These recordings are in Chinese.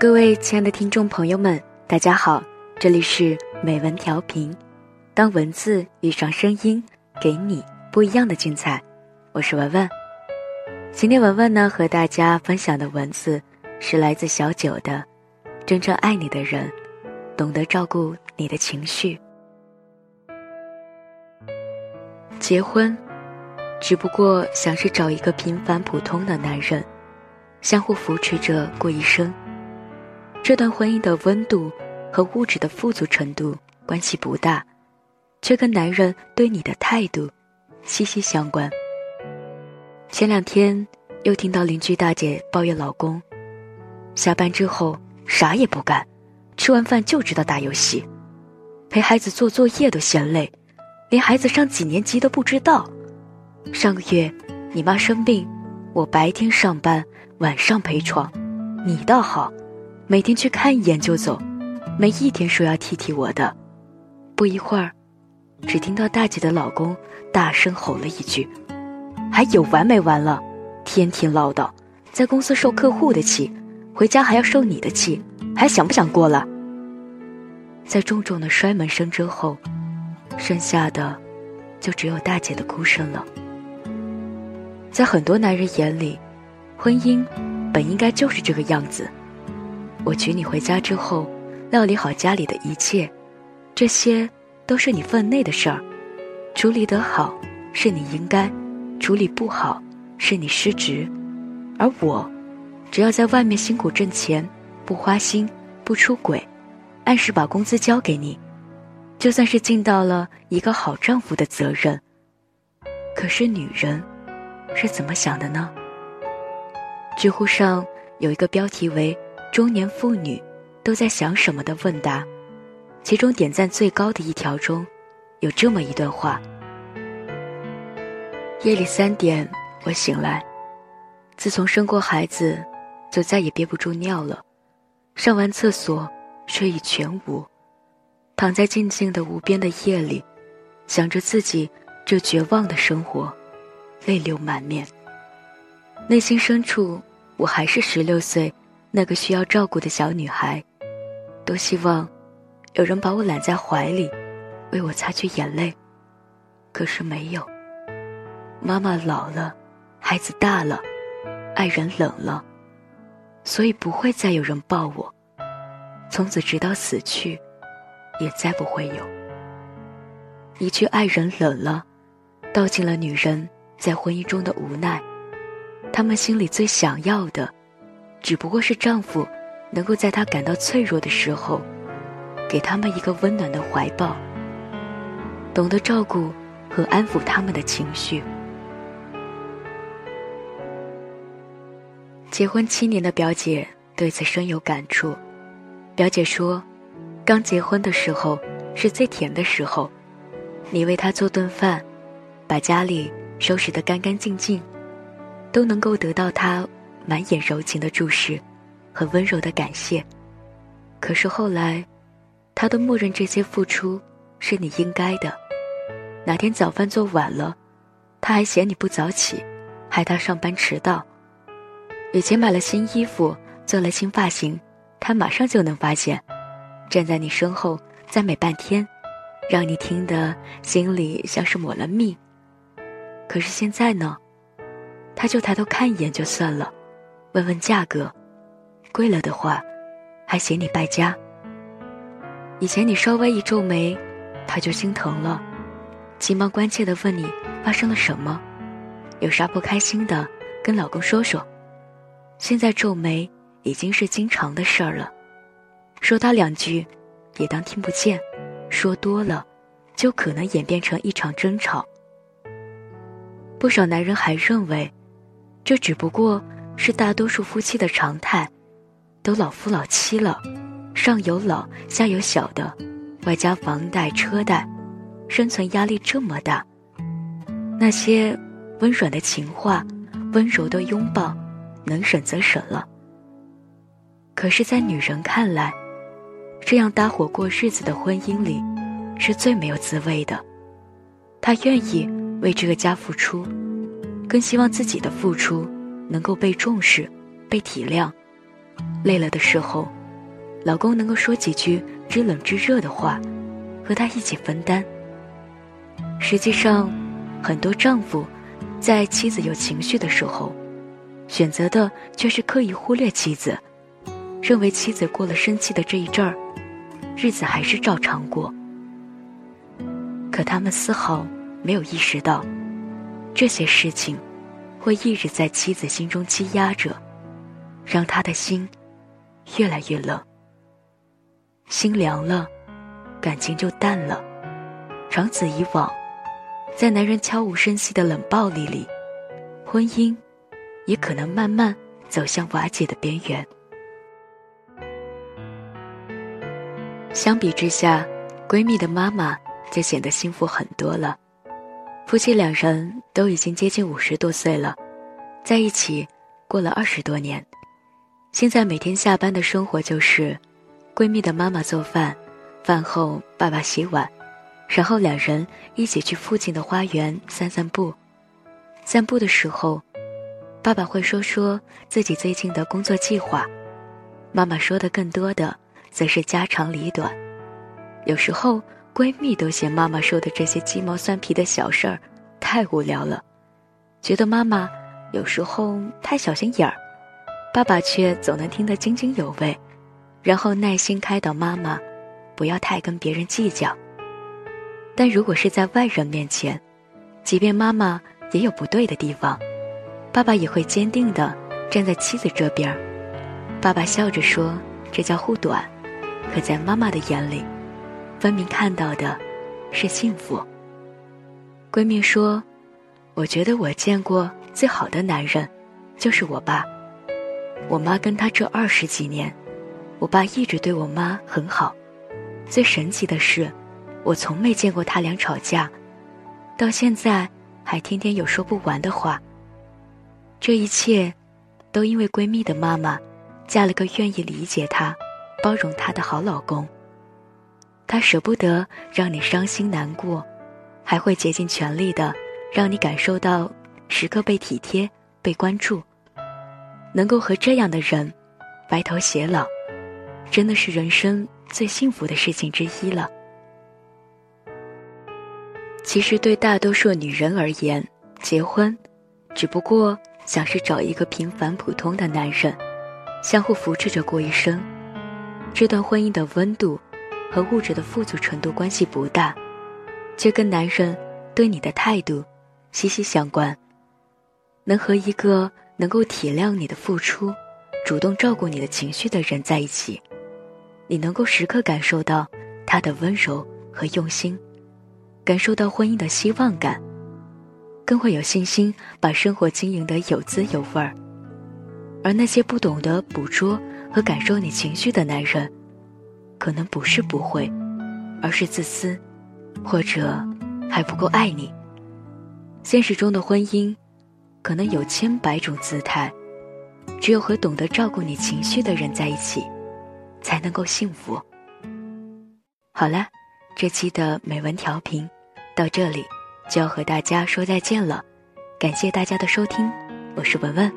各位亲爱的听众朋友们，大家好，这里是美文调频。当文字遇上声音，给你不一样的精彩。我是文文。今天文文呢和大家分享的文字是来自小九的：“真正爱你的人，懂得照顾你的情绪。结婚，只不过想是找一个平凡普通的男人，相互扶持着过一生。”这段婚姻的温度和物质的富足程度关系不大，却跟男人对你的态度息息相关。前两天又听到邻居大姐抱怨老公，下班之后啥也不干，吃完饭就知道打游戏，陪孩子做作业都嫌累，连孩子上几年级都不知道。上个月你妈生病，我白天上班，晚上陪床，你倒好。每天去看一眼就走，没一天说要替替我的。不一会儿，只听到大姐的老公大声吼了一句：“还有完没完了？天天唠叨，在公司受客户的气，回家还要受你的气，还想不想过了？”在重重的摔门声之后，剩下的就只有大姐的哭声了。在很多男人眼里，婚姻本应该就是这个样子。我娶你回家之后，料理好家里的一切，这些都是你分内的事儿。处理得好是你应该，处理不好是你失职。而我，只要在外面辛苦挣钱，不花心，不出轨，按时把工资交给你，就算是尽到了一个好丈夫的责任。可是女人是怎么想的呢？知乎上有一个标题为。中年妇女都在想什么的问答，其中点赞最高的一条中，有这么一段话：夜里三点，我醒来，自从生过孩子，就再也憋不住尿了。上完厕所，睡意全无，躺在静静的无边的夜里，想着自己这绝望的生活，泪流满面。内心深处，我还是十六岁。那个需要照顾的小女孩，多希望有人把我揽在怀里，为我擦去眼泪。可是没有。妈妈老了，孩子大了，爱人冷了，所以不会再有人抱我。从此直到死去，也再不会有。一句“爱人冷了”，道尽了女人在婚姻中的无奈。她们心里最想要的。只不过是丈夫能够在她感到脆弱的时候，给他们一个温暖的怀抱，懂得照顾和安抚他们的情绪。结婚七年的表姐对此深有感触。表姐说：“刚结婚的时候是最甜的时候，你为她做顿饭，把家里收拾得干干净净，都能够得到她。”满眼柔情的注视，和温柔的感谢。可是后来，他都默认这些付出是你应该的。哪天早饭做晚了，他还嫌你不早起，害他上班迟到。以前买了新衣服，做了新发型，他马上就能发现，站在你身后赞美半天，让你听得心里像是抹了蜜。可是现在呢，他就抬头看一眼就算了。问问价格，贵了的话，还嫌你败家。以前你稍微一皱眉，他就心疼了，急忙关切的问你发生了什么，有啥不开心的，跟老公说说。现在皱眉已经是经常的事儿了，说他两句，也当听不见，说多了，就可能演变成一场争吵。不少男人还认为，这只不过。是大多数夫妻的常态，都老夫老妻了，上有老下有小的，外加房贷车贷，生存压力这么大，那些温软的情话、温柔的拥抱，能省则省了。可是，在女人看来，这样搭伙过日子的婚姻里，是最没有滋味的。她愿意为这个家付出，更希望自己的付出。能够被重视、被体谅，累了的时候，老公能够说几句知冷知热的话，和她一起分担。实际上，很多丈夫在妻子有情绪的时候，选择的却是刻意忽略妻子，认为妻子过了生气的这一阵儿，日子还是照常过。可他们丝毫没有意识到，这些事情会一直在妻子心中积压着，让他的心越来越冷。心凉了，感情就淡了，长此以往。在男人悄无声息的冷暴力里，婚姻也可能慢慢走向瓦解的边缘。相比之下，闺蜜的妈妈就显得幸福很多了。夫妻两人都已经接近五十多岁了，在一起过了二十多年。现在每天下班的生活就是，闺蜜的妈妈做饭，饭后爸爸洗碗。然后两人一起去附近的花园散散步。散步的时候，爸爸会说说自己最近的工作计划，妈妈说的更多的则是家长里短。有时候闺蜜都嫌妈妈说的这些鸡毛蒜皮的小事儿太无聊了，觉得妈妈有时候太小心眼儿，爸爸却总能听得津津有味，然后耐心开导妈妈，不要太跟别人计较。但如果是在外人面前，即便妈妈也有不对的地方，爸爸也会坚定地站在妻子这边。爸爸笑着说：“这叫护短。”可在妈妈的眼里，分明看到的是幸福。闺蜜说：“我觉得我见过最好的男人，就是我爸。我妈跟他这二十几年，我爸一直对我妈很好。最神奇的是。”我从没见过他俩吵架，到现在还天天有说不完的话。这一切，都因为闺蜜的妈妈嫁了个愿意理解她、包容她的好老公。他舍不得让你伤心难过，还会竭尽全力的让你感受到时刻被体贴、被关注。能够和这样的人白头偕老，真的是人生最幸福的事情之一了。其实，对大多数女人而言，结婚，只不过想是找一个平凡普通的男人，相互扶持着过一生。这段婚姻的温度和物质的富足程度关系不大，却跟男人对你的态度息息相关。能和一个能够体谅你的付出、主动照顾你的情绪的人在一起，你能够时刻感受到他的温柔和用心。感受到婚姻的希望感，更会有信心把生活经营得有滋有味儿。而那些不懂得捕捉和感受你情绪的男人，可能不是不会，而是自私，或者还不够爱你。现实中的婚姻，可能有千百种姿态，只有和懂得照顾你情绪的人在一起，才能够幸福。好了。这期的美文调频到这里就要和大家说再见了，感谢大家的收听，我是文文，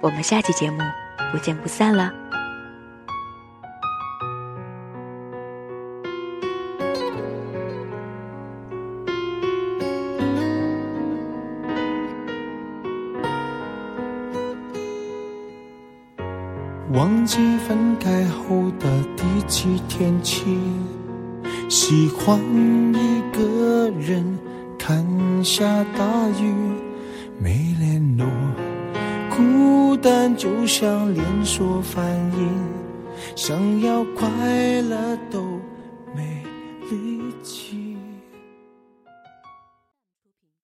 我们下期节目不见不散了。忘记分开后的第几天起。喜欢一个人看下大雨，没联络，孤单就像连锁反应，想要快乐都。